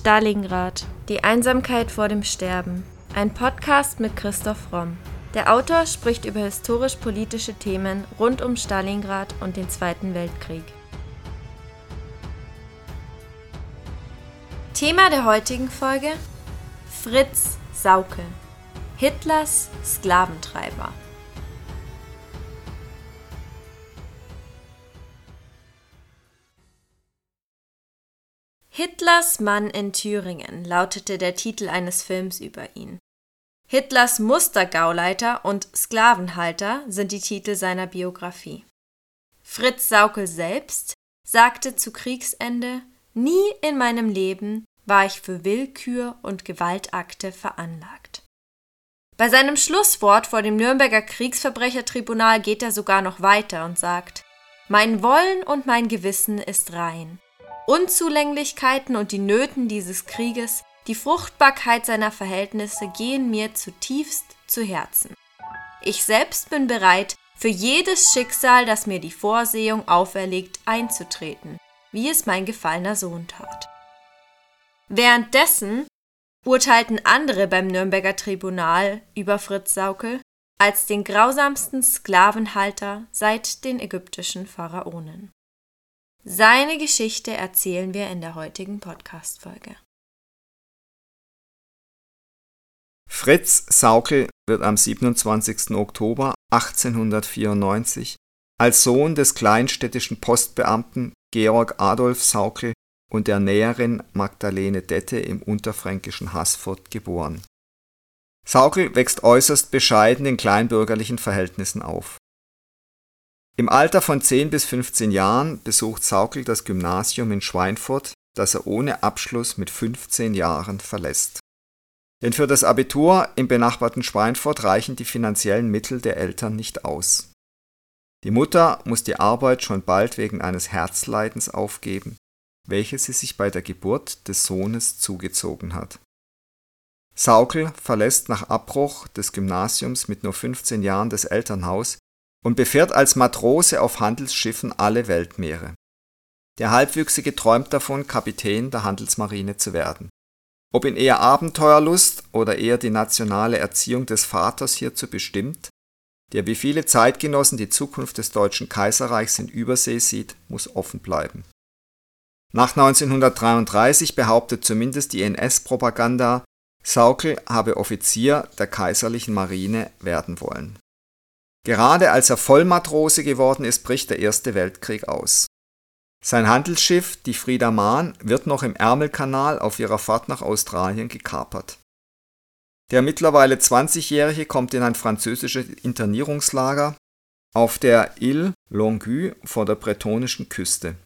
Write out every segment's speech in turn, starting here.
Stalingrad. Die Einsamkeit vor dem Sterben. Ein Podcast mit Christoph Romm. Der Autor spricht über historisch-politische Themen rund um Stalingrad und den Zweiten Weltkrieg. Thema der heutigen Folge: Fritz Saukel, Hitlers Sklaventreiber. Hitlers Mann in Thüringen lautete der Titel eines Films über ihn. Hitlers Mustergauleiter und Sklavenhalter sind die Titel seiner Biografie. Fritz Saukel selbst sagte zu Kriegsende Nie in meinem Leben war ich für Willkür und Gewaltakte veranlagt. Bei seinem Schlusswort vor dem Nürnberger Kriegsverbrechertribunal geht er sogar noch weiter und sagt Mein Wollen und mein Gewissen ist rein. Unzulänglichkeiten und die Nöten dieses Krieges, die Fruchtbarkeit seiner Verhältnisse gehen mir zutiefst zu Herzen. Ich selbst bin bereit, für jedes Schicksal, das mir die Vorsehung auferlegt, einzutreten, wie es mein gefallener Sohn tat. Währenddessen urteilten andere beim Nürnberger Tribunal über Fritz Saukel als den grausamsten Sklavenhalter seit den ägyptischen Pharaonen. Seine Geschichte erzählen wir in der heutigen Podcast-Folge. Fritz Saukel wird am 27. Oktober 1894 als Sohn des kleinstädtischen Postbeamten Georg Adolf Saukel und der Näherin Magdalene Dette im unterfränkischen Haßfurt geboren. Saukel wächst äußerst bescheiden in kleinbürgerlichen Verhältnissen auf. Im Alter von 10 bis 15 Jahren besucht Saukel das Gymnasium in Schweinfurt, das er ohne Abschluss mit 15 Jahren verlässt. Denn für das Abitur im benachbarten Schweinfurt reichen die finanziellen Mittel der Eltern nicht aus. Die Mutter muss die Arbeit schon bald wegen eines Herzleidens aufgeben, welches sie sich bei der Geburt des Sohnes zugezogen hat. Saukel verlässt nach Abbruch des Gymnasiums mit nur 15 Jahren das Elternhaus und befährt als Matrose auf Handelsschiffen alle Weltmeere. Der Halbwüchsige träumt davon, Kapitän der Handelsmarine zu werden. Ob ihn eher Abenteuerlust oder eher die nationale Erziehung des Vaters hierzu bestimmt, der wie viele Zeitgenossen die Zukunft des Deutschen Kaiserreichs in Übersee sieht, muss offen bleiben. Nach 1933 behauptet zumindest die NS-Propaganda, Saukel habe Offizier der kaiserlichen Marine werden wollen. Gerade als er Vollmatrose geworden ist, bricht der Erste Weltkrieg aus. Sein Handelsschiff, die Frieda Mahn, wird noch im Ärmelkanal auf ihrer Fahrt nach Australien gekapert. Der mittlerweile 20-Jährige kommt in ein französisches Internierungslager auf der Ile Longue vor der bretonischen Küste.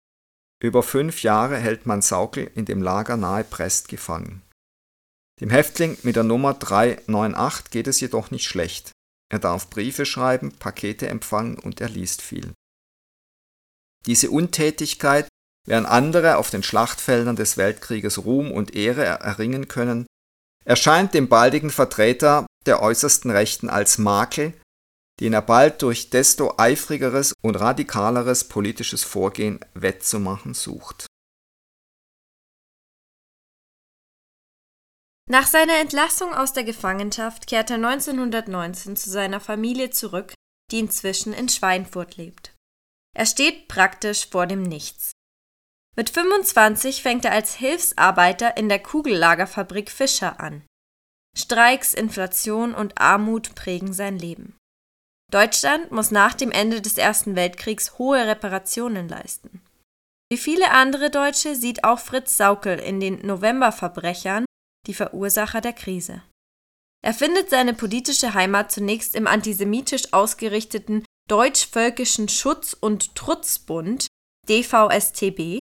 Über fünf Jahre hält man Saukel in dem Lager nahe Brest gefangen. Dem Häftling mit der Nummer 398 geht es jedoch nicht schlecht. Er darf Briefe schreiben, Pakete empfangen und er liest viel. Diese Untätigkeit, während andere auf den Schlachtfeldern des Weltkrieges Ruhm und Ehre erringen können, erscheint dem baldigen Vertreter der äußersten Rechten als Makel, den er bald durch desto eifrigeres und radikaleres politisches Vorgehen wettzumachen sucht. Nach seiner Entlassung aus der Gefangenschaft kehrt er 1919 zu seiner Familie zurück, die inzwischen in Schweinfurt lebt. Er steht praktisch vor dem Nichts. Mit 25 fängt er als Hilfsarbeiter in der Kugellagerfabrik Fischer an. Streiks, Inflation und Armut prägen sein Leben. Deutschland muss nach dem Ende des Ersten Weltkriegs hohe Reparationen leisten. Wie viele andere Deutsche sieht auch Fritz Saukel in den Novemberverbrechern die Verursacher der Krise. Er findet seine politische Heimat zunächst im antisemitisch ausgerichteten Deutsch-Völkischen Schutz- und Trutzbund DVSTB,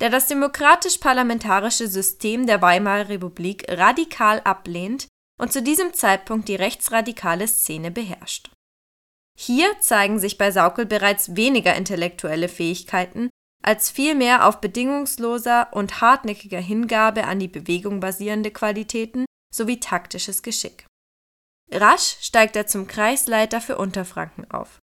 der das demokratisch-parlamentarische System der Weimarer Republik radikal ablehnt und zu diesem Zeitpunkt die rechtsradikale Szene beherrscht. Hier zeigen sich bei Saukel bereits weniger intellektuelle Fähigkeiten als vielmehr auf bedingungsloser und hartnäckiger Hingabe an die Bewegung basierende Qualitäten sowie taktisches Geschick. Rasch steigt er zum Kreisleiter für Unterfranken auf.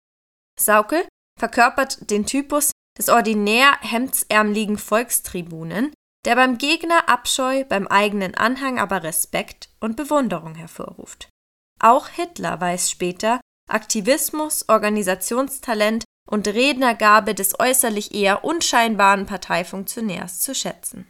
Saukel verkörpert den Typus des ordinär hemdsärmeligen Volkstribunen, der beim Gegner Abscheu, beim eigenen Anhang aber Respekt und Bewunderung hervorruft. Auch Hitler weiß später, Aktivismus, Organisationstalent und Rednergabe des äußerlich eher unscheinbaren Parteifunktionärs zu schätzen.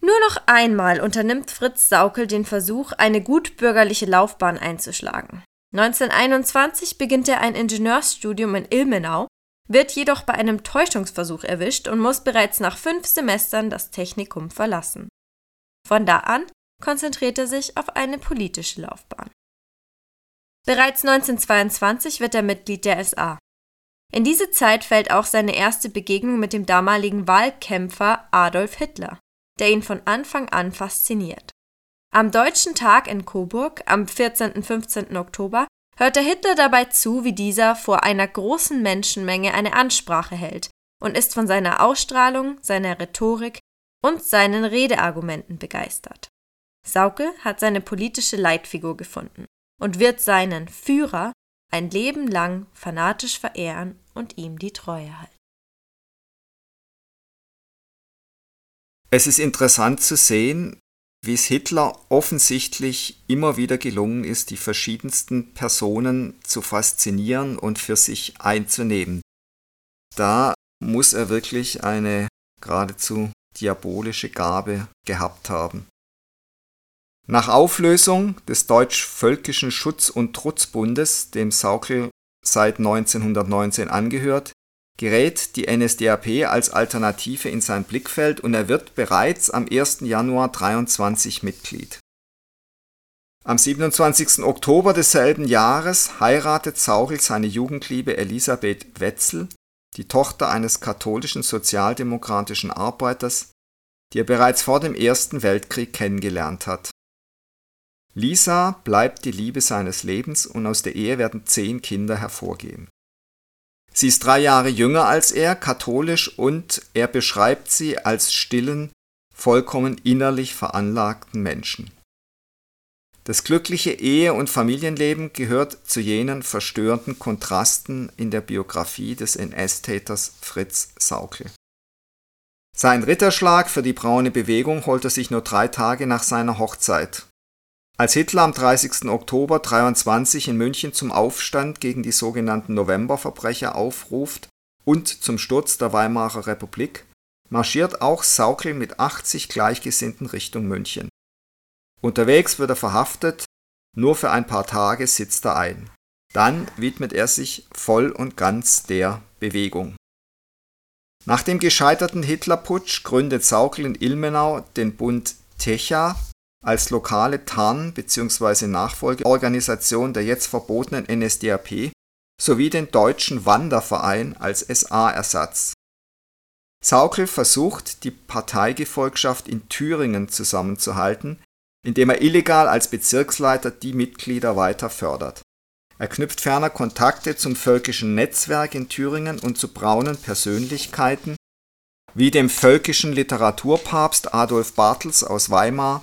Nur noch einmal unternimmt Fritz Saukel den Versuch, eine gutbürgerliche Laufbahn einzuschlagen. 1921 beginnt er ein Ingenieursstudium in Ilmenau, wird jedoch bei einem Täuschungsversuch erwischt und muss bereits nach fünf Semestern das Technikum verlassen. Von da an konzentriert er sich auf eine politische Laufbahn. Bereits 1922 wird er Mitglied der SA. In diese Zeit fällt auch seine erste Begegnung mit dem damaligen Wahlkämpfer Adolf Hitler, der ihn von Anfang an fasziniert. Am Deutschen Tag in Coburg am 14. und 15. Oktober hört der Hitler dabei zu, wie dieser vor einer großen Menschenmenge eine Ansprache hält und ist von seiner Ausstrahlung, seiner Rhetorik und seinen Redeargumenten begeistert. Sauke hat seine politische Leitfigur gefunden und wird seinen Führer ein Leben lang fanatisch verehren und ihm die Treue halten. Es ist interessant zu sehen, wie es Hitler offensichtlich immer wieder gelungen ist, die verschiedensten Personen zu faszinieren und für sich einzunehmen. Da muss er wirklich eine geradezu diabolische Gabe gehabt haben. Nach Auflösung des Deutsch-Völkischen Schutz- und Trutzbundes, dem Saukel seit 1919 angehört, gerät die NSDAP als Alternative in sein Blickfeld und er wird bereits am 1. Januar 23 Mitglied. Am 27. Oktober desselben Jahres heiratet Saukel seine Jugendliebe Elisabeth Wetzel, die Tochter eines katholischen sozialdemokratischen Arbeiters, die er bereits vor dem Ersten Weltkrieg kennengelernt hat Lisa bleibt die Liebe seines Lebens und aus der Ehe werden zehn Kinder hervorgehen. Sie ist drei Jahre jünger als er, katholisch und er beschreibt sie als stillen, vollkommen innerlich veranlagten Menschen. Das glückliche Ehe- und Familienleben gehört zu jenen verstörenden Kontrasten in der Biografie des NS-Täters Fritz Saukel. Sein Ritterschlag für die braune Bewegung holt er sich nur drei Tage nach seiner Hochzeit. Als Hitler am 30. Oktober 23 in München zum Aufstand gegen die sogenannten Novemberverbrecher aufruft und zum Sturz der Weimarer Republik, marschiert auch Saukel mit 80 Gleichgesinnten Richtung München. Unterwegs wird er verhaftet, nur für ein paar Tage sitzt er ein. Dann widmet er sich voll und ganz der Bewegung. Nach dem gescheiterten Hitlerputsch gründet Saukel in Ilmenau den Bund Techa, als lokale Tarn- bzw. Nachfolgeorganisation der jetzt verbotenen NSDAP sowie den Deutschen Wanderverein als SA-Ersatz. Saukel versucht, die Parteigefolgschaft in Thüringen zusammenzuhalten, indem er illegal als Bezirksleiter die Mitglieder weiter fördert. Er knüpft ferner Kontakte zum völkischen Netzwerk in Thüringen und zu braunen Persönlichkeiten wie dem völkischen Literaturpapst Adolf Bartels aus Weimar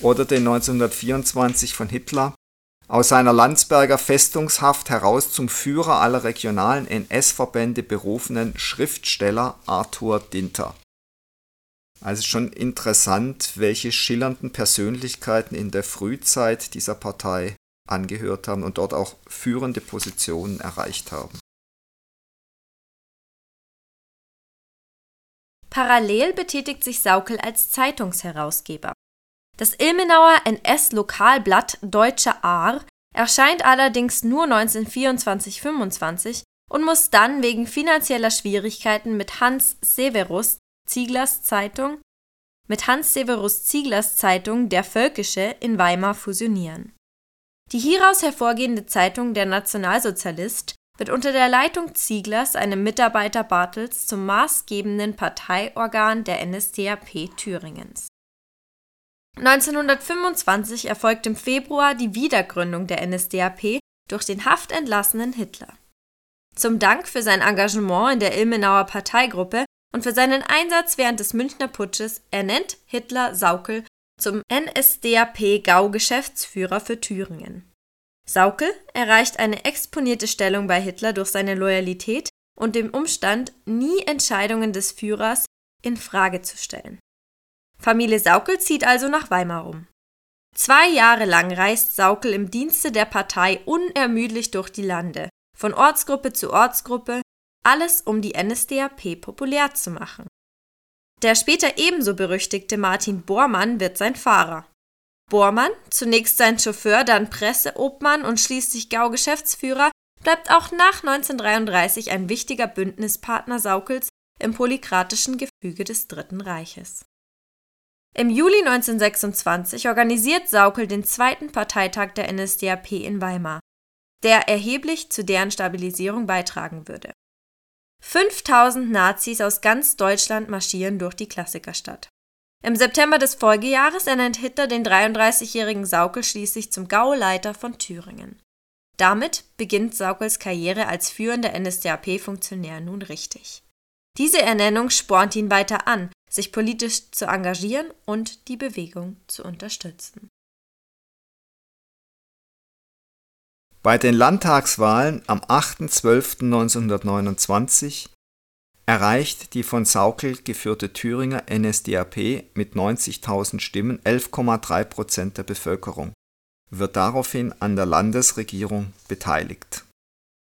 oder den 1924 von Hitler aus seiner Landsberger Festungshaft heraus zum Führer aller regionalen NS-Verbände berufenen Schriftsteller Arthur Dinter. Also schon interessant, welche schillernden Persönlichkeiten in der Frühzeit dieser Partei angehört haben und dort auch führende Positionen erreicht haben. Parallel betätigt sich Saukel als Zeitungsherausgeber. Das Ilmenauer NS-Lokalblatt Deutsche Aar erscheint allerdings nur 1924/25 und muss dann wegen finanzieller Schwierigkeiten mit Hans Severus Zieglers Zeitung mit Hans Severus Zieglers Zeitung Der Völkische in Weimar fusionieren. Die hieraus hervorgehende Zeitung Der Nationalsozialist wird unter der Leitung Zieglers, einem Mitarbeiter Bartels, zum maßgebenden Parteiorgan der NSDAP Thüringens 1925 erfolgt im Februar die Wiedergründung der NSDAP durch den haftentlassenen Hitler. Zum Dank für sein Engagement in der Ilmenauer Parteigruppe und für seinen Einsatz während des Münchner Putsches ernennt Hitler Saukel zum NSDAP-Gau-Geschäftsführer für Thüringen. Saukel erreicht eine exponierte Stellung bei Hitler durch seine Loyalität und dem Umstand, nie Entscheidungen des Führers in Frage zu stellen Familie Saukel zieht also nach Weimar um. Zwei Jahre lang reist Saukel im Dienste der Partei unermüdlich durch die Lande, von Ortsgruppe zu Ortsgruppe, alles um die NSDAP populär zu machen. Der später ebenso berüchtigte Martin Bormann wird sein Fahrer. Bormann, zunächst sein Chauffeur, dann Presseobmann und schließlich Gau-Geschäftsführer, bleibt auch nach 1933 ein wichtiger Bündnispartner Saukels im polykratischen Gefüge des Dritten Reiches. Im Juli 1926 organisiert Saukel den zweiten Parteitag der NSDAP in Weimar, der erheblich zu deren Stabilisierung beitragen würde. 5000 Nazis aus ganz Deutschland marschieren durch die Klassikerstadt. Im September des Folgejahres ernennt Hitler den 33-jährigen Saukel schließlich zum Gauleiter von Thüringen. Damit beginnt Saukels Karriere als führender NSDAP-Funktionär nun richtig. Diese Ernennung spornt ihn weiter an, sich politisch zu engagieren und die Bewegung zu unterstützen. Bei den Landtagswahlen am 8.12.1929 erreicht die von Saukel geführte Thüringer NSDAP mit 90.000 Stimmen 11,3 Prozent der Bevölkerung, wird daraufhin an der Landesregierung beteiligt.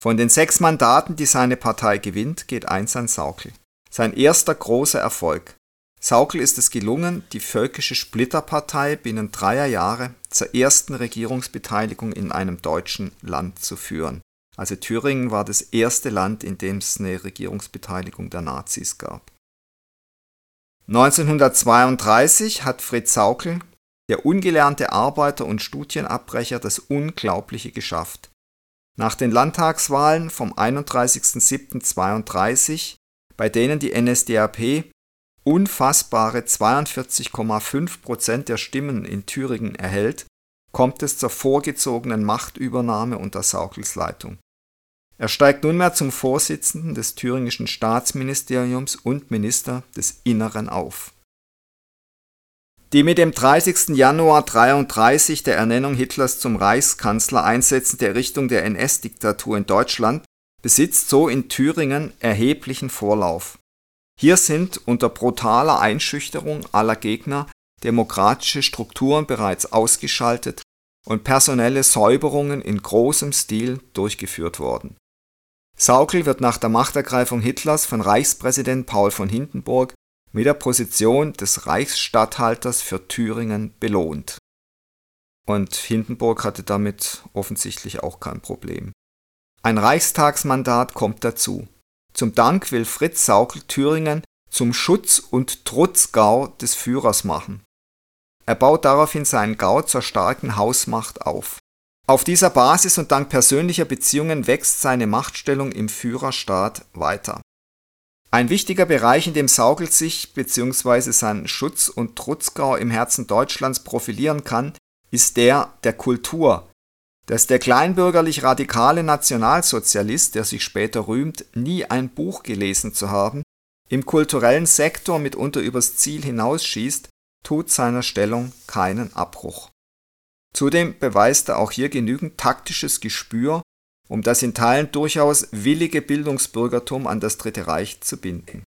Von den sechs Mandaten, die seine Partei gewinnt, geht eins an Saukel. Sein erster großer Erfolg. Saukel ist es gelungen, die völkische Splitterpartei binnen dreier Jahre zur ersten Regierungsbeteiligung in einem deutschen Land zu führen. Also Thüringen war das erste Land, in dem es eine Regierungsbeteiligung der Nazis gab. 1932 hat Fritz Saukel, der ungelernte Arbeiter und Studienabbrecher, das Unglaubliche geschafft. Nach den Landtagswahlen vom 31.07.32, bei denen die NSDAP unfassbare 42,5 Prozent der Stimmen in Thüringen erhält, kommt es zur vorgezogenen Machtübernahme unter Saukels Leitung. Er steigt nunmehr zum Vorsitzenden des thüringischen Staatsministeriums und Minister des Inneren auf. Die mit dem 30. Januar 33 der Ernennung Hitlers zum Reichskanzler einsetzende Errichtung der NS-Diktatur in Deutschland besitzt so in Thüringen erheblichen Vorlauf. Hier sind unter brutaler Einschüchterung aller Gegner demokratische Strukturen bereits ausgeschaltet und personelle Säuberungen in großem Stil durchgeführt worden. Saukel wird nach der Machtergreifung Hitlers von Reichspräsident Paul von Hindenburg mit der Position des Reichsstatthalters für Thüringen belohnt. Und Hindenburg hatte damit offensichtlich auch kein Problem. Ein Reichstagsmandat kommt dazu. Zum Dank will Fritz Saukel Thüringen zum Schutz- und Trutzgau des Führers machen. Er baut daraufhin seinen Gau zur starken Hausmacht auf. Auf dieser Basis und dank persönlicher Beziehungen wächst seine Machtstellung im Führerstaat weiter. Ein wichtiger Bereich, in dem Saukel sich bzw. sein Schutz- und Trutzgau im Herzen Deutschlands profilieren kann, ist der der Kultur, dass der kleinbürgerlich radikale Nationalsozialist, der sich später rühmt, nie ein Buch gelesen zu haben, im kulturellen Sektor mitunter übers Ziel hinausschießt, tut seiner Stellung keinen Abbruch. Zudem beweist er auch hier genügend taktisches Gespür, um das in Teilen durchaus willige Bildungsbürgertum an das Dritte Reich zu binden.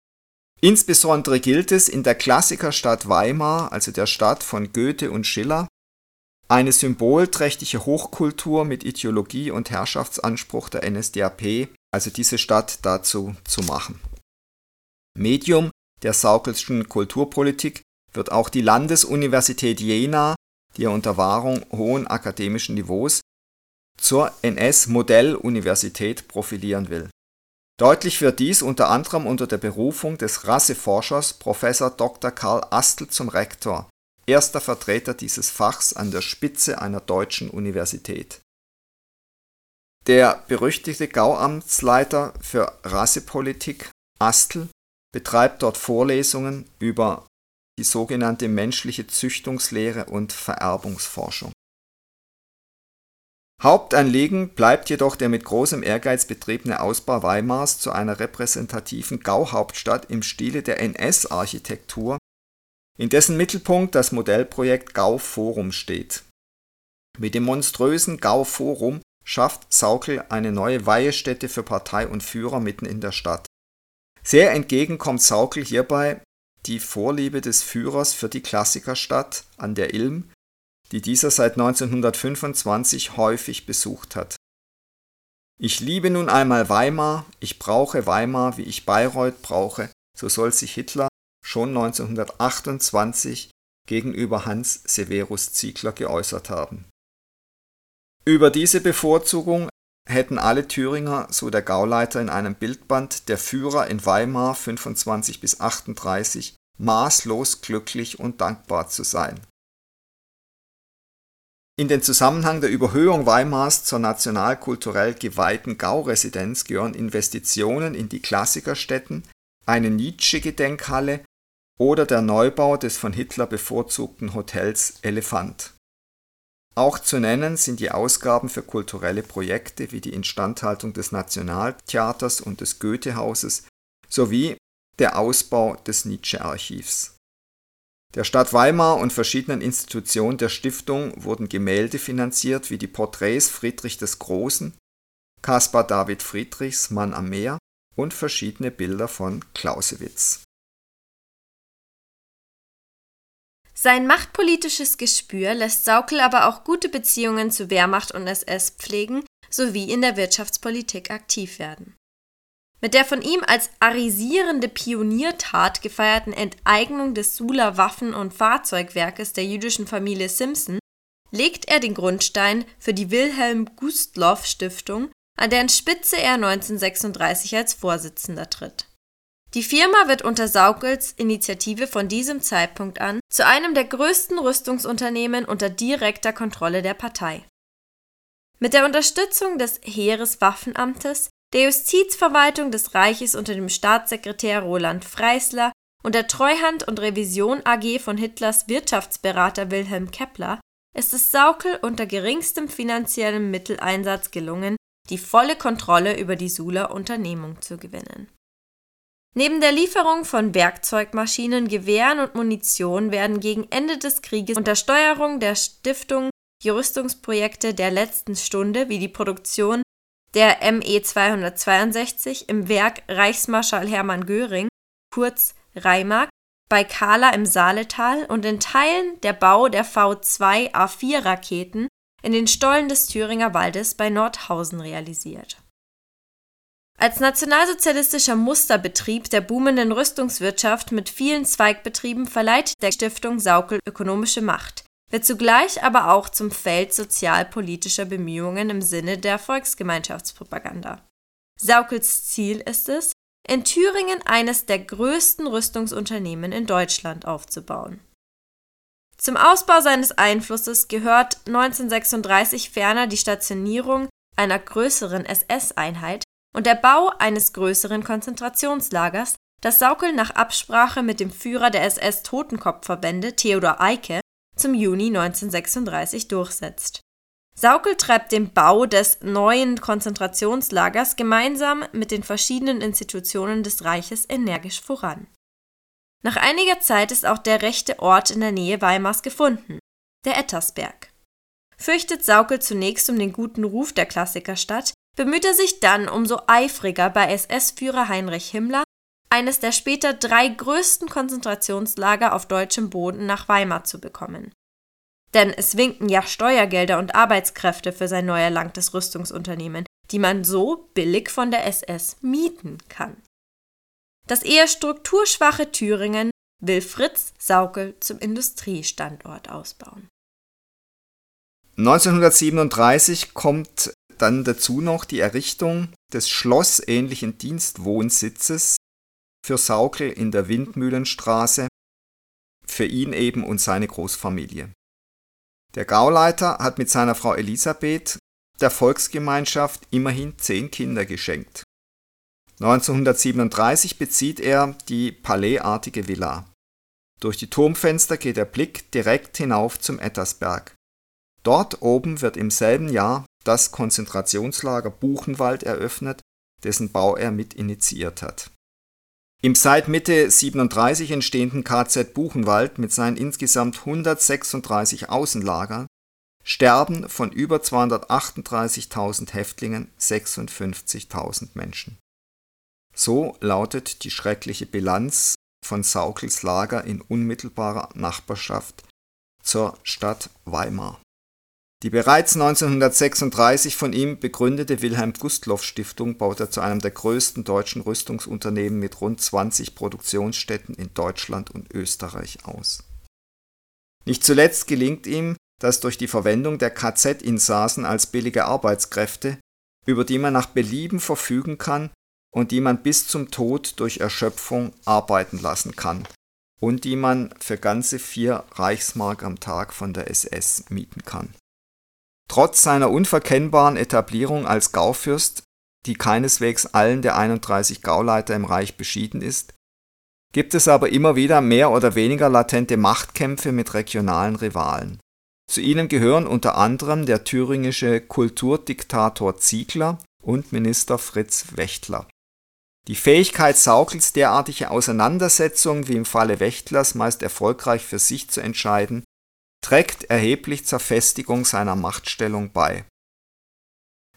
Insbesondere gilt es in der Klassikerstadt Weimar, also der Stadt von Goethe und Schiller, eine symbolträchtige Hochkultur mit Ideologie und Herrschaftsanspruch der NSDAP, also diese Stadt dazu zu machen. Medium der Saukelschen Kulturpolitik wird auch die Landesuniversität Jena, die er unter Wahrung hohen akademischen Niveaus zur NS-Modelluniversität profilieren will. Deutlich wird dies unter anderem unter der Berufung des Rasseforschers Prof. Dr. Karl Astl zum Rektor erster Vertreter dieses Fachs an der Spitze einer deutschen Universität. Der berüchtigte Gauamtsleiter für Rassepolitik Astl betreibt dort Vorlesungen über die sogenannte menschliche Züchtungslehre und Vererbungsforschung. Hauptanliegen bleibt jedoch der mit großem Ehrgeiz betriebene Ausbau Weimars zu einer repräsentativen Gauhauptstadt im Stile der NS-Architektur in dessen Mittelpunkt das Modellprojekt Gau Forum steht. Mit dem monströsen Gau Forum schafft Saukel eine neue Weihestätte für Partei und Führer mitten in der Stadt. Sehr entgegen kommt Saukel hierbei die Vorliebe des Führers für die Klassikerstadt an der Ilm, die dieser seit 1925 häufig besucht hat. Ich liebe nun einmal Weimar, ich brauche Weimar, wie ich Bayreuth brauche, so soll sich Hitler schon 1928 gegenüber Hans Severus Ziegler geäußert haben. Über diese Bevorzugung hätten alle Thüringer, so der Gauleiter in einem Bildband, der Führer in Weimar 25 bis 38, maßlos glücklich und dankbar zu sein. In den Zusammenhang der Überhöhung Weimars zur nationalkulturell geweihten Gauresidenz gehören Investitionen in die Klassikerstätten, eine Nietzsche-Gedenkhalle oder der Neubau des von Hitler bevorzugten Hotels Elefant. Auch zu nennen sind die Ausgaben für kulturelle Projekte wie die Instandhaltung des Nationaltheaters und des Goethehauses sowie der Ausbau des Nietzsche-Archivs. Der Stadt Weimar und verschiedenen Institutionen der Stiftung wurden Gemälde finanziert wie die Porträts Friedrich des Großen, Caspar David Friedrichs Mann am Meer und verschiedene Bilder von Clausewitz Sein machtpolitisches Gespür lässt Saukel aber auch gute Beziehungen zu Wehrmacht und SS pflegen sowie in der Wirtschaftspolitik aktiv werden. Mit der von ihm als arisierende Pioniertat gefeierten Enteignung des Suler Waffen- und Fahrzeugwerkes der jüdischen Familie Simpson legt er den Grundstein für die Wilhelm Gustloff Stiftung, an deren Spitze er 1936 als Vorsitzender tritt die Firma wird unter Saukels Initiative von diesem Zeitpunkt an zu einem der größten Rüstungsunternehmen unter direkter Kontrolle der Partei. Mit der Unterstützung des Heereswaffenamtes, der Justizverwaltung des Reiches unter dem Staatssekretär Roland Freisler und der Treuhand und Revision AG von Hitlers Wirtschaftsberater Wilhelm Kepler ist es Saukel unter geringstem finanziellem Mitteleinsatz gelungen, die volle Kontrolle über die Suler Unternehmung zu gewinnen Neben der Lieferung von Werkzeugmaschinen, Gewehren und Munition werden gegen Ende des Krieges unter Steuerung der Stiftung die Rüstungsprojekte der letzten Stunde wie die Produktion der ME 262 im Werk Reichsmarschall Hermann Göring, kurz Reimark, bei Kala im Saaletal und in Teilen der Bau der V2 A4 Raketen in den Stollen des Thüringer Waldes bei Nordhausen realisiert als nationalsozialistischer Musterbetrieb der boomenden Rüstungswirtschaft mit vielen Zweigbetrieben verleiht der Stiftung Saukel ökonomische Macht, wird zugleich aber auch zum Feld sozialpolitischer Bemühungen im Sinne der Volksgemeinschaftspropaganda. Saukels Ziel ist es, in Thüringen eines der größten Rüstungsunternehmen in Deutschland aufzubauen. Zum Ausbau seines Einflusses gehört 1936 ferner die Stationierung einer größeren SS-Einheit und der Bau eines größeren Konzentrationslagers, das Saukel nach Absprache mit dem Führer der SS-Totenkopfverbände Theodor Eicke zum Juni 1936 durchsetzt. Saukel treibt den Bau des neuen Konzentrationslagers gemeinsam mit den verschiedenen Institutionen des Reiches energisch voran. Nach einiger Zeit ist auch der rechte Ort in der Nähe Weimars gefunden, der Ettersberg. Fürchtet Saukel zunächst um den guten Ruf der Klassikerstadt, bemüht er sich dann umso eifriger bei SS-Führer Heinrich Himmler, eines der später drei größten Konzentrationslager auf deutschem Boden nach Weimar zu bekommen. Denn es winken ja Steuergelder und Arbeitskräfte für sein neu erlangtes Rüstungsunternehmen, die man so billig von der SS mieten kann. Das eher strukturschwache Thüringen will Fritz Saukel zum Industriestandort ausbauen. 1937 kommt dann dazu noch die Errichtung des schlossähnlichen Dienstwohnsitzes für Saukel in der Windmühlenstraße, für ihn eben und seine Großfamilie. Der Gauleiter hat mit seiner Frau Elisabeth der Volksgemeinschaft immerhin zehn Kinder geschenkt. 1937 bezieht er die palaisartige Villa. Durch die Turmfenster geht der Blick direkt hinauf zum Ettersberg. Dort oben wird im selben Jahr das Konzentrationslager Buchenwald eröffnet, dessen Bau er mit initiiert hat. Im seit Mitte 37 entstehenden KZ Buchenwald mit seinen insgesamt 136 Außenlagern sterben von über 238.000 Häftlingen 56.000 Menschen. So lautet die schreckliche Bilanz von Saukels Lager in unmittelbarer Nachbarschaft zur Stadt Weimar. Die bereits 1936 von ihm begründete Wilhelm Gustloff Stiftung baute er zu einem der größten deutschen Rüstungsunternehmen mit rund 20 Produktionsstätten in Deutschland und Österreich aus. Nicht zuletzt gelingt ihm, dass durch die Verwendung der KZ-Insassen als billige Arbeitskräfte, über die man nach Belieben verfügen kann und die man bis zum Tod durch Erschöpfung arbeiten lassen kann und die man für ganze vier Reichsmark am Tag von der SS mieten kann. Trotz seiner unverkennbaren Etablierung als Gaufürst, die keineswegs allen der 31 Gauleiter im Reich beschieden ist, gibt es aber immer wieder mehr oder weniger latente Machtkämpfe mit regionalen Rivalen. Zu ihnen gehören unter anderem der thüringische Kulturdiktator Ziegler und Minister Fritz Wächtler. Die Fähigkeit Saukels, derartige Auseinandersetzungen wie im Falle Wächtlers meist erfolgreich für sich zu entscheiden, trägt erheblich zur Festigung seiner Machtstellung bei.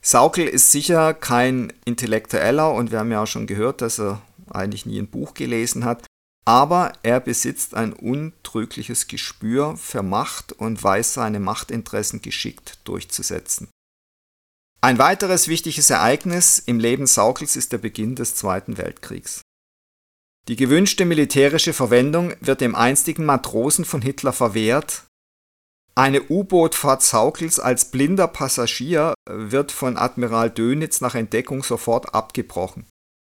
Saukel ist sicher kein Intellektueller und wir haben ja auch schon gehört, dass er eigentlich nie ein Buch gelesen hat, aber er besitzt ein untrügliches Gespür für Macht und weiß seine Machtinteressen geschickt durchzusetzen. Ein weiteres wichtiges Ereignis im Leben Saukels ist der Beginn des Zweiten Weltkriegs. Die gewünschte militärische Verwendung wird dem einstigen Matrosen von Hitler verwehrt. Eine U-Boot-Fahrt Saukels als blinder Passagier wird von Admiral Dönitz nach Entdeckung sofort abgebrochen.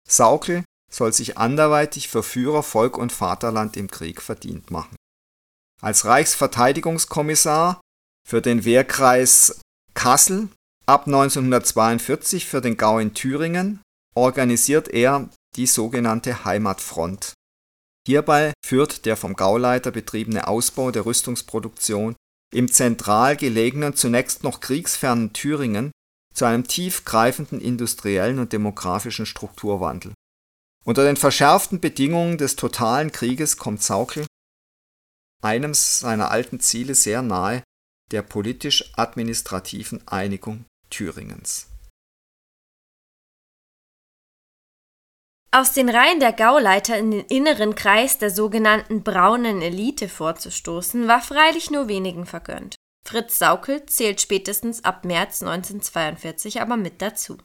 Saukel soll sich anderweitig für Führer, Volk und Vaterland im Krieg verdient machen. Als Reichsverteidigungskommissar für den Wehrkreis Kassel Ab 1942 für den Gau in Thüringen organisiert er die sogenannte Heimatfront. Hierbei führt der vom Gauleiter betriebene Ausbau der Rüstungsproduktion im zentral gelegenen, zunächst noch kriegsfernen Thüringen zu einem tiefgreifenden industriellen und demografischen Strukturwandel. Unter den verschärften Bedingungen des totalen Krieges kommt Saukel einem seiner alten Ziele sehr nahe, der politisch-administrativen Einigung Thüringens. Aus den Reihen der Gauleiter in den inneren Kreis der sogenannten braunen Elite vorzustoßen, war freilich nur wenigen vergönnt. Fritz Saukel zählt spätestens ab März 1942 aber mit dazu.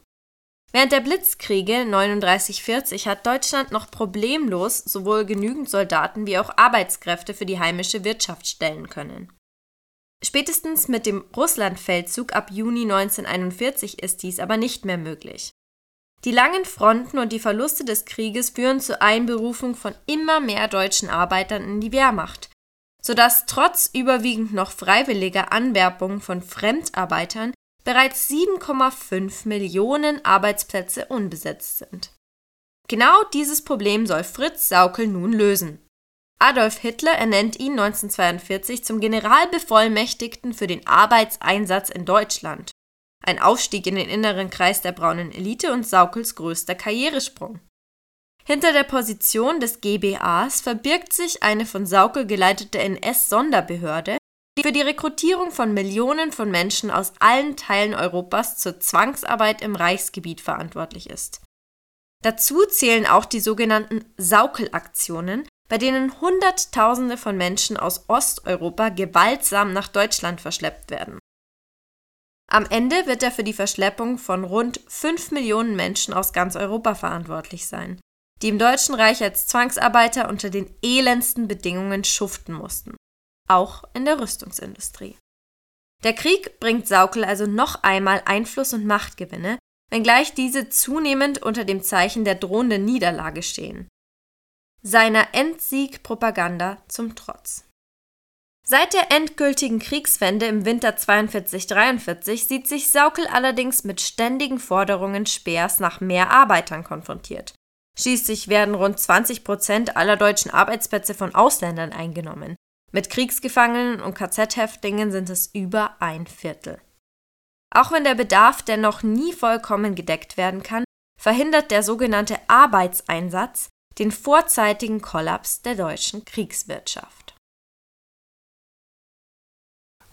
Während der Blitzkriege 39-40 hat Deutschland noch problemlos sowohl genügend Soldaten wie auch Arbeitskräfte für die heimische Wirtschaft stellen können. Spätestens mit dem Russlandfeldzug ab Juni 1941 ist dies aber nicht mehr möglich. Die langen Fronten und die Verluste des Krieges führen zur Einberufung von immer mehr deutschen Arbeitern in die Wehrmacht, sodass trotz überwiegend noch freiwilliger Anwerbung von Fremdarbeitern bereits 7,5 Millionen Arbeitsplätze unbesetzt sind. Genau dieses Problem soll Fritz Saukel nun lösen. Adolf Hitler ernennt ihn 1942 zum Generalbevollmächtigten für den Arbeitseinsatz in Deutschland. Ein Aufstieg in den inneren Kreis der braunen Elite und Saukels größter Karrieresprung. Hinter der Position des GBAs verbirgt sich eine von Saukel geleitete NS-Sonderbehörde, die für die Rekrutierung von Millionen von Menschen aus allen Teilen Europas zur Zwangsarbeit im Reichsgebiet verantwortlich ist. Dazu zählen auch die sogenannten Saukelaktionen, bei denen Hunderttausende von Menschen aus Osteuropa gewaltsam nach Deutschland verschleppt werden. Am Ende wird er für die Verschleppung von rund 5 Millionen Menschen aus ganz Europa verantwortlich sein, die im Deutschen Reich als Zwangsarbeiter unter den elendsten Bedingungen schuften mussten, auch in der Rüstungsindustrie. Der Krieg bringt Saukel also noch einmal Einfluss und Machtgewinne, wenngleich diese zunehmend unter dem Zeichen der drohenden Niederlage stehen seiner Endsieg-Propaganda zum Trotz. Seit der endgültigen Kriegswende im Winter 42-43 sieht sich Saukel allerdings mit ständigen Forderungen Speers nach mehr Arbeitern konfrontiert. Schließlich werden rund 20 Prozent aller deutschen Arbeitsplätze von Ausländern eingenommen. Mit Kriegsgefangenen und KZ-Häftlingen sind es über ein Viertel. Auch wenn der Bedarf dennoch nie vollkommen gedeckt werden kann, verhindert der sogenannte Arbeitseinsatz den vorzeitigen Kollaps der deutschen Kriegswirtschaft.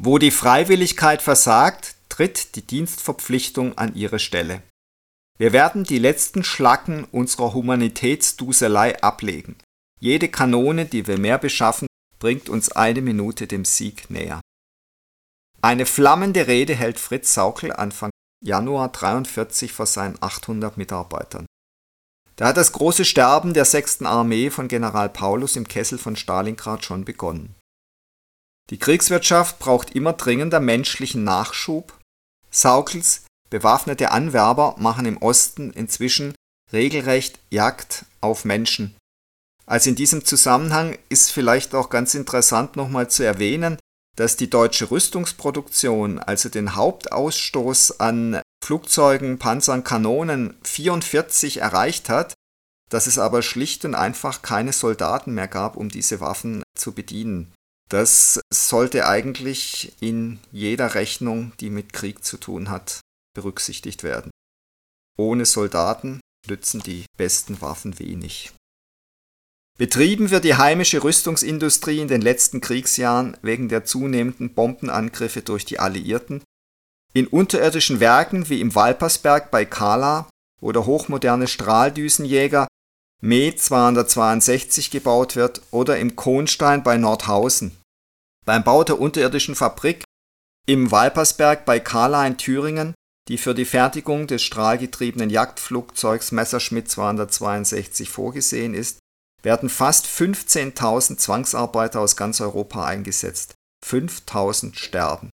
Wo die Freiwilligkeit versagt, tritt die Dienstverpflichtung an ihre Stelle. Wir werden die letzten Schlacken unserer Humanitätsduselei ablegen. Jede Kanone, die wir mehr beschaffen, bringt uns eine Minute dem Sieg näher. Eine flammende Rede hält Fritz Saukel Anfang Januar 43 vor seinen 800 Mitarbeitern. Da hat das große Sterben der 6. Armee von General Paulus im Kessel von Stalingrad schon begonnen. Die Kriegswirtschaft braucht immer dringender menschlichen Nachschub. Saukels bewaffnete Anwerber machen im Osten inzwischen regelrecht Jagd auf Menschen. Also in diesem Zusammenhang ist vielleicht auch ganz interessant nochmal zu erwähnen, dass die deutsche Rüstungsproduktion, also den Hauptausstoß an Flugzeugen, Panzern, Kanonen 44 erreicht hat, dass es aber schlicht und einfach keine Soldaten mehr gab, um diese Waffen zu bedienen. Das sollte eigentlich in jeder Rechnung, die mit Krieg zu tun hat, berücksichtigt werden. Ohne Soldaten nützen die besten Waffen wenig. Betrieben wird die heimische Rüstungsindustrie in den letzten Kriegsjahren wegen der zunehmenden Bombenangriffe durch die Alliierten in unterirdischen Werken wie im Walpersberg bei Kala, wo der hochmoderne Strahldüsenjäger Me 262 gebaut wird, oder im Kohnstein bei Nordhausen. Beim Bau der unterirdischen Fabrik im Walpersberg bei Kala in Thüringen, die für die Fertigung des strahlgetriebenen Jagdflugzeugs Messerschmitt 262 vorgesehen ist, werden fast 15.000 Zwangsarbeiter aus ganz Europa eingesetzt. 5.000 sterben.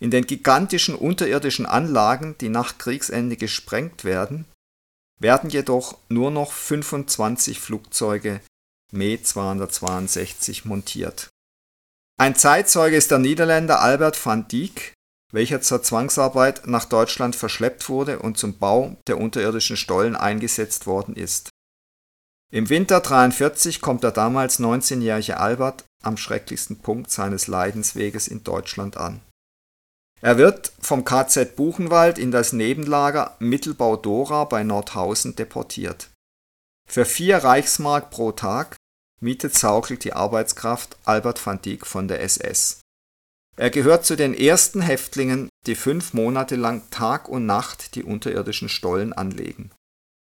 In den gigantischen unterirdischen Anlagen, die nach Kriegsende gesprengt werden, werden jedoch nur noch 25 Flugzeuge Me 262 montiert. Ein Zeitzeuge ist der Niederländer Albert van Dijk, welcher zur Zwangsarbeit nach Deutschland verschleppt wurde und zum Bau der unterirdischen Stollen eingesetzt worden ist. Im Winter 43 kommt der damals 19-jährige Albert am schrecklichsten Punkt seines Leidensweges in Deutschland an. Er wird vom KZ Buchenwald in das Nebenlager Mittelbau Dora bei Nordhausen deportiert. Für vier Reichsmark pro Tag mietet Saukel die Arbeitskraft Albert van Dijk von der SS. Er gehört zu den ersten Häftlingen, die fünf Monate lang Tag und Nacht die unterirdischen Stollen anlegen.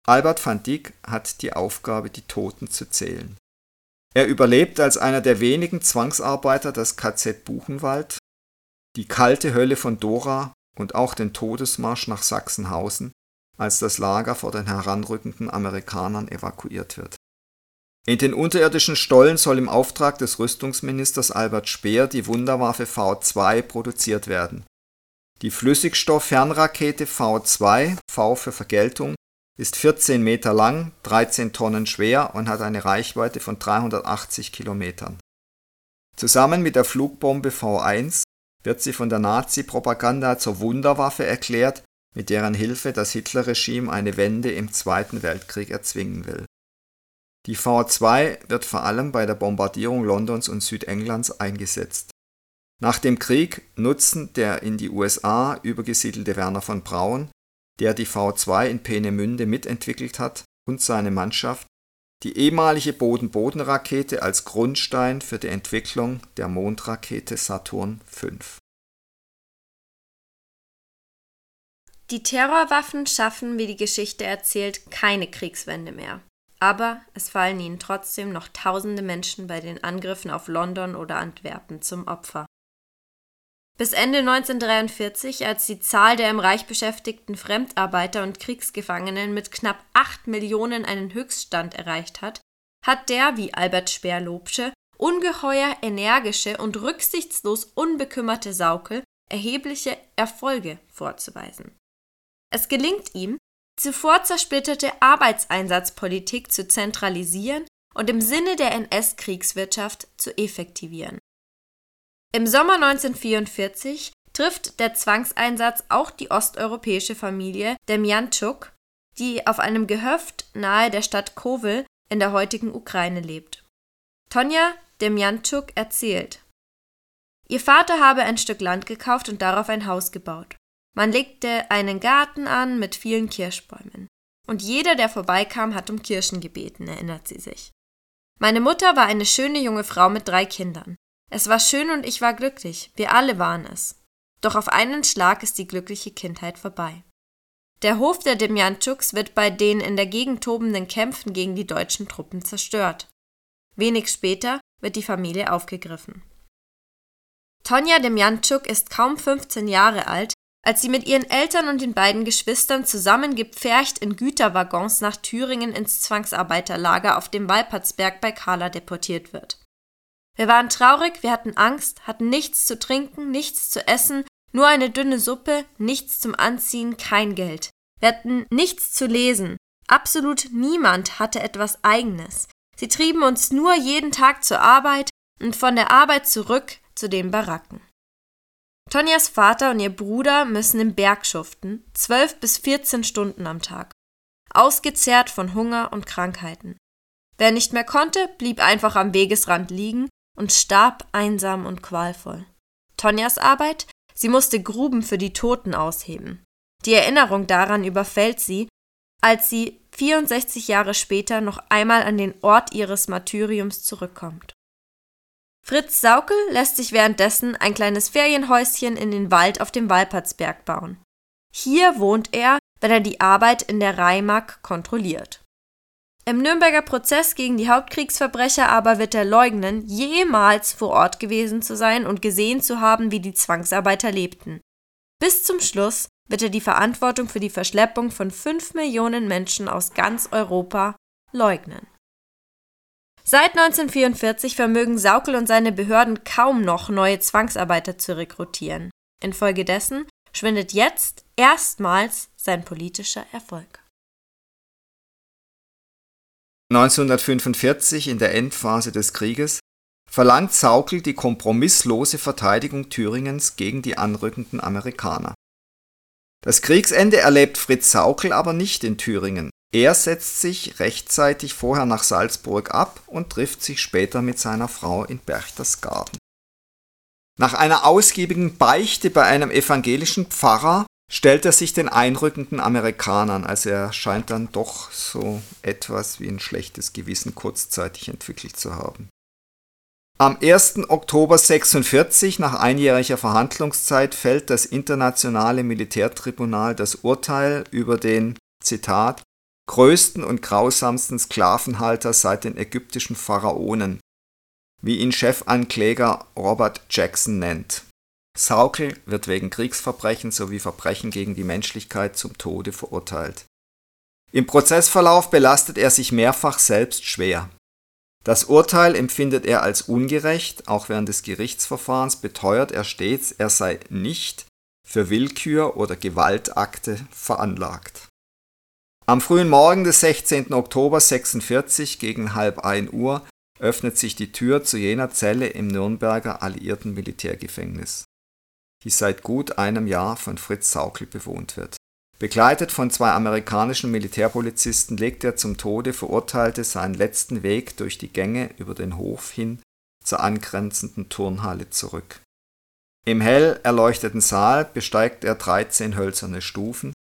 Albert van Dijk hat die Aufgabe, die Toten zu zählen. Er überlebt als einer der wenigen Zwangsarbeiter das KZ Buchenwald, die kalte Hölle von Dora und auch den Todesmarsch nach Sachsenhausen, als das Lager vor den heranrückenden Amerikanern evakuiert wird. In den unterirdischen Stollen soll im Auftrag des Rüstungsministers Albert Speer die Wunderwaffe V2 produziert werden. Die Flüssigstoff-Fernrakete V2, V für Vergeltung, ist 14 Meter lang, 13 Tonnen schwer und hat eine Reichweite von 380 Kilometern. Zusammen mit der Flugbombe V1 wird sie von der Nazi-Propaganda zur Wunderwaffe erklärt, mit deren Hilfe das Hitlerregime eine Wende im Zweiten Weltkrieg erzwingen will. Die V2 wird vor allem bei der Bombardierung Londons und Südenglands eingesetzt. Nach dem Krieg nutzen der in die USA übergesiedelte Werner von Braun der die V2 in Peenemünde mitentwickelt hat, und seine Mannschaft, die ehemalige Boden-Boden-Rakete als Grundstein für die Entwicklung der Mondrakete Saturn V. Die Terrorwaffen schaffen, wie die Geschichte erzählt, keine Kriegswende mehr. Aber es fallen ihnen trotzdem noch tausende Menschen bei den Angriffen auf London oder Antwerpen zum Opfer. Bis Ende 1943, als die Zahl der im Reich beschäftigten Fremdarbeiter und Kriegsgefangenen mit knapp 8 Millionen einen Höchststand erreicht hat, hat der, wie Albert Speer lobsche, ungeheuer energische und rücksichtslos unbekümmerte Saukel erhebliche Erfolge vorzuweisen. Es gelingt ihm, zuvor zersplitterte Arbeitseinsatzpolitik zu zentralisieren und im Sinne der NS-Kriegswirtschaft zu effektivieren. Im Sommer 1944 trifft der Zwangseinsatz auch die osteuropäische Familie Demjanczuk, die auf einem Gehöft nahe der Stadt Kowel in der heutigen Ukraine lebt. Tonja Demjanczuk erzählt, Ihr Vater habe ein Stück Land gekauft und darauf ein Haus gebaut. Man legte einen Garten an mit vielen Kirschbäumen. Und jeder, der vorbeikam, hat um Kirschen gebeten, erinnert sie sich. Meine Mutter war eine schöne junge Frau mit drei Kindern. Es war schön und ich war glücklich, wir alle waren es. Doch auf einen Schlag ist die glückliche Kindheit vorbei. Der Hof der Demjantschuks wird bei den in der Gegend tobenden Kämpfen gegen die deutschen Truppen zerstört. Wenig später wird die Familie aufgegriffen. Tonja Demjanczuk ist kaum 15 Jahre alt, als sie mit ihren Eltern und den beiden Geschwistern zusammen gepfercht in Güterwaggons nach Thüringen ins Zwangsarbeiterlager auf dem Walpertsberg bei Kala deportiert wird. Wir waren traurig, wir hatten Angst, hatten nichts zu trinken, nichts zu essen, nur eine dünne Suppe, nichts zum Anziehen, kein Geld. Wir hatten nichts zu lesen. Absolut niemand hatte etwas Eigenes. Sie trieben uns nur jeden Tag zur Arbeit und von der Arbeit zurück zu den Baracken. Tonjas Vater und ihr Bruder müssen im Berg schuften, zwölf bis vierzehn Stunden am Tag, ausgezehrt von Hunger und Krankheiten. Wer nicht mehr konnte, blieb einfach am Wegesrand liegen und starb einsam und qualvoll. Tonjas Arbeit? Sie musste Gruben für die Toten ausheben. Die Erinnerung daran überfällt sie, als sie 64 Jahre später noch einmal an den Ort ihres Martyriums zurückkommt. Fritz Saukel lässt sich währenddessen ein kleines Ferienhäuschen in den Wald auf dem Walpertsberg bauen. Hier wohnt er, wenn er die Arbeit in der Reimark kontrolliert. Im Nürnberger Prozess gegen die Hauptkriegsverbrecher aber wird er leugnen, jemals vor Ort gewesen zu sein und gesehen zu haben, wie die Zwangsarbeiter lebten. Bis zum Schluss wird er die Verantwortung für die Verschleppung von fünf Millionen Menschen aus ganz Europa leugnen. Seit 1944 vermögen Saukel und seine Behörden kaum noch neue Zwangsarbeiter zu rekrutieren. Infolgedessen schwindet jetzt erstmals sein politischer Erfolg. 1945 in der Endphase des Krieges verlangt Saukel die kompromisslose Verteidigung Thüringens gegen die anrückenden Amerikaner. Das Kriegsende erlebt Fritz Saukel aber nicht in Thüringen. Er setzt sich rechtzeitig vorher nach Salzburg ab und trifft sich später mit seiner Frau in Berchtesgaden. Nach einer ausgiebigen Beichte bei einem evangelischen Pfarrer stellt er sich den einrückenden Amerikanern, also er scheint dann doch so etwas wie ein schlechtes Gewissen kurzzeitig entwickelt zu haben. Am 1. Oktober 46, nach einjähriger Verhandlungszeit, fällt das Internationale Militärtribunal das Urteil über den, Zitat, größten und grausamsten Sklavenhalter seit den ägyptischen Pharaonen, wie ihn Chefankläger Robert Jackson nennt. Saukel wird wegen Kriegsverbrechen sowie Verbrechen gegen die Menschlichkeit zum Tode verurteilt. Im Prozessverlauf belastet er sich mehrfach selbst schwer. Das Urteil empfindet er als ungerecht, auch während des Gerichtsverfahrens beteuert er stets, er sei nicht für Willkür oder Gewaltakte veranlagt. Am frühen Morgen des 16. Oktober 46 gegen halb ein Uhr öffnet sich die Tür zu jener Zelle im Nürnberger Alliierten Militärgefängnis, die seit gut einem Jahr von Fritz Saukel bewohnt wird. Begleitet von zwei amerikanischen Militärpolizisten legt der zum Tode Verurteilte seinen letzten Weg durch die Gänge über den Hof hin zur angrenzenden Turnhalle zurück. Im hell erleuchteten Saal besteigt er 13 hölzerne Stufen,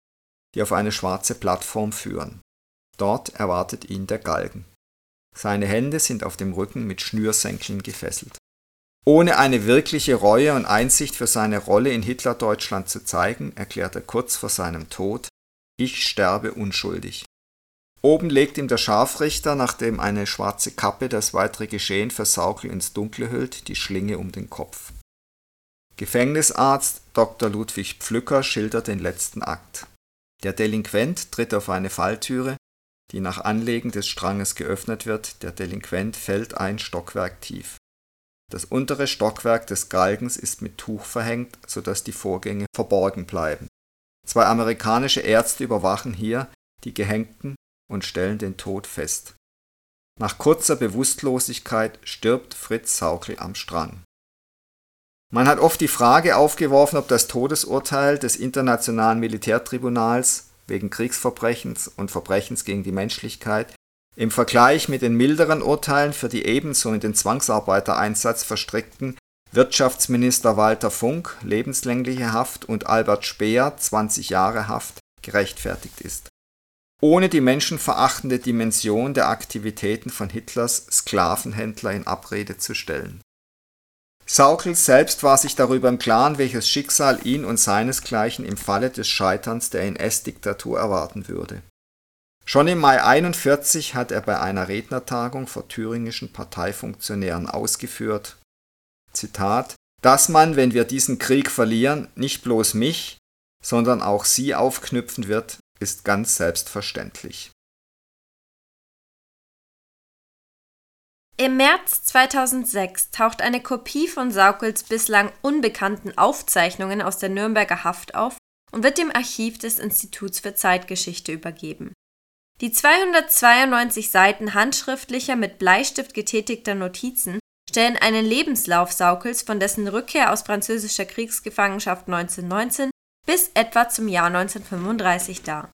die auf eine schwarze Plattform führen. Dort erwartet ihn der Galgen. Seine Hände sind auf dem Rücken mit Schnürsenkeln gefesselt. Ohne eine wirkliche Reue und Einsicht für seine Rolle in Hitlerdeutschland zu zeigen, erklärt er kurz vor seinem Tod, ich sterbe unschuldig. Oben legt ihm der Scharfrichter, nachdem eine schwarze Kappe das weitere Geschehen für Saukel ins Dunkle hüllt, die Schlinge um den Kopf. Gefängnisarzt Dr. Ludwig Pflücker schildert den letzten Akt. Der Delinquent tritt auf eine Falltüre, die nach Anlegen des Stranges geöffnet wird, der Delinquent fällt ein Stockwerk tief. Das untere Stockwerk des Galgens ist mit Tuch verhängt, so dass die Vorgänge verborgen bleiben. Zwei amerikanische Ärzte überwachen hier die Gehängten und stellen den Tod fest. Nach kurzer Bewusstlosigkeit stirbt Fritz Saukel am Strang man hat oft die Frage aufgeworfen, ob das Todesurteil des Internationalen Militärtribunals wegen Kriegsverbrechens und Verbrechens gegen die Menschlichkeit im Vergleich mit den milderen Urteilen für die ebenso in den Zwangsarbeitereinsatz verstrickten Wirtschaftsminister Walter Funk lebenslängliche Haft und Albert Speer 20 Jahre Haft gerechtfertigt ist. Ohne die menschenverachtende Dimension der Aktivitäten von Hitlers Sklavenhändler in Abrede zu stellen Saukel selbst war sich darüber im Klaren, welches Schicksal ihn und seinesgleichen im Falle des Scheiterns der NS-Diktatur erwarten würde. Schon im Mai 41 hat er bei einer Rednertagung vor thüringischen Parteifunktionären ausgeführt, Zitat, dass man, wenn wir diesen Krieg verlieren, nicht bloß mich, sondern auch sie aufknüpfen wird, ist ganz selbstverständlich. Im März 2006 taucht eine Kopie von Saukels bislang unbekannten Aufzeichnungen aus der Nürnberger Haft auf und wird dem Archiv des Instituts für Zeitgeschichte übergeben. Die 292 Seiten handschriftlicher mit Bleistift getätigter Notizen stellen einen Lebenslauf Saukels von dessen Rückkehr aus französischer Kriegsgefangenschaft 1919 bis etwa zum Jahr 1935 dar.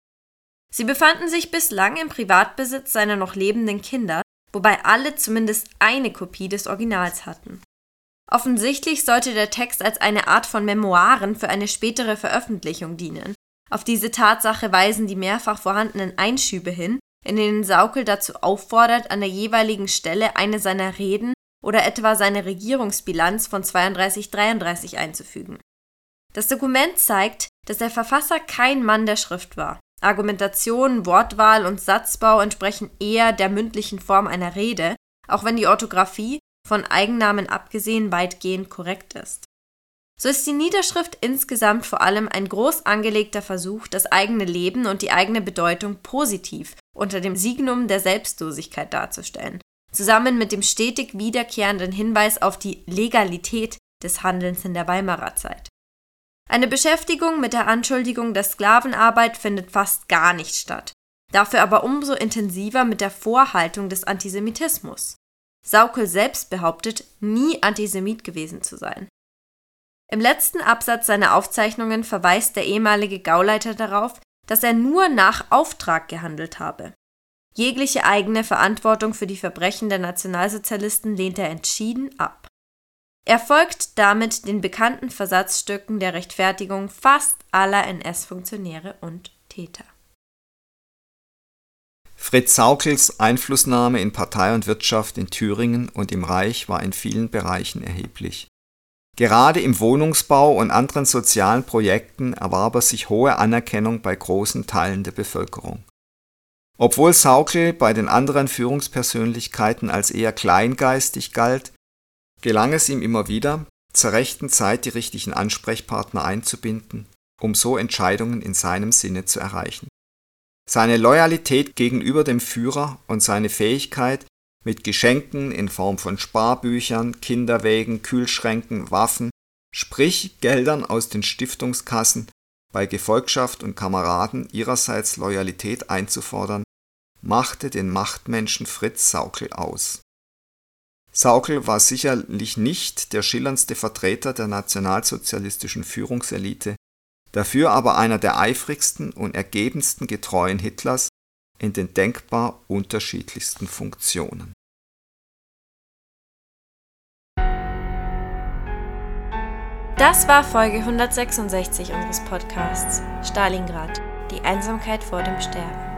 Sie befanden sich bislang im Privatbesitz seiner noch lebenden Kinder, wobei alle zumindest eine Kopie des Originals hatten. Offensichtlich sollte der Text als eine Art von Memoiren für eine spätere Veröffentlichung dienen, auf diese Tatsache weisen die mehrfach vorhandenen Einschübe hin, in denen Saukel dazu auffordert, an der jeweiligen Stelle eine seiner Reden oder etwa seine Regierungsbilanz von 32-33 einzufügen. Das Dokument zeigt, dass der Verfasser kein Mann der Schrift war. Argumentation, Wortwahl und Satzbau entsprechen eher der mündlichen Form einer Rede, auch wenn die Orthographie, von Eigennamen abgesehen, weitgehend korrekt ist so ist die Niederschrift insgesamt vor allem ein groß angelegter Versuch, das eigene Leben und die eigene Bedeutung positiv unter dem Signum der Selbstlosigkeit darzustellen, zusammen mit dem stetig wiederkehrenden Hinweis auf die Legalität des Handelns in der Weimarer Zeit. Eine Beschäftigung mit der Anschuldigung der Sklavenarbeit findet fast gar nicht statt, dafür aber umso intensiver mit der Vorhaltung des Antisemitismus. Saukel selbst behauptet, nie Antisemit gewesen zu sein. Im letzten Absatz seiner Aufzeichnungen verweist der ehemalige Gauleiter darauf, dass er nur nach Auftrag gehandelt habe. Jegliche eigene Verantwortung für die Verbrechen der Nationalsozialisten lehnt er entschieden ab. Er folgt damit den bekannten Versatzstücken der Rechtfertigung fast aller NS-Funktionäre und Täter. Fritz Saukels Einflussnahme in Partei und Wirtschaft in Thüringen und im Reich war in vielen Bereichen erheblich. Gerade im Wohnungsbau und anderen sozialen Projekten erwarb er sich hohe Anerkennung bei großen Teilen der Bevölkerung. Obwohl Saukel bei den anderen Führungspersönlichkeiten als eher kleingeistig galt, gelang es ihm immer wieder, zur rechten Zeit die richtigen Ansprechpartner einzubinden, um so Entscheidungen in seinem Sinne zu erreichen. Seine Loyalität gegenüber dem Führer und seine Fähigkeit, mit Geschenken in Form von Sparbüchern, Kinderwägen, Kühlschränken, Waffen, sprich Geldern aus den Stiftungskassen, bei Gefolgschaft und Kameraden ihrerseits Loyalität einzufordern, machte den Machtmenschen Fritz Saukel aus. Saukel war sicherlich nicht der schillerndste Vertreter der nationalsozialistischen Führungselite, dafür aber einer der eifrigsten und ergebensten Getreuen Hitlers in den denkbar unterschiedlichsten Funktionen. Das war Folge 166 unseres Podcasts Stalingrad, die Einsamkeit vor dem Sterben.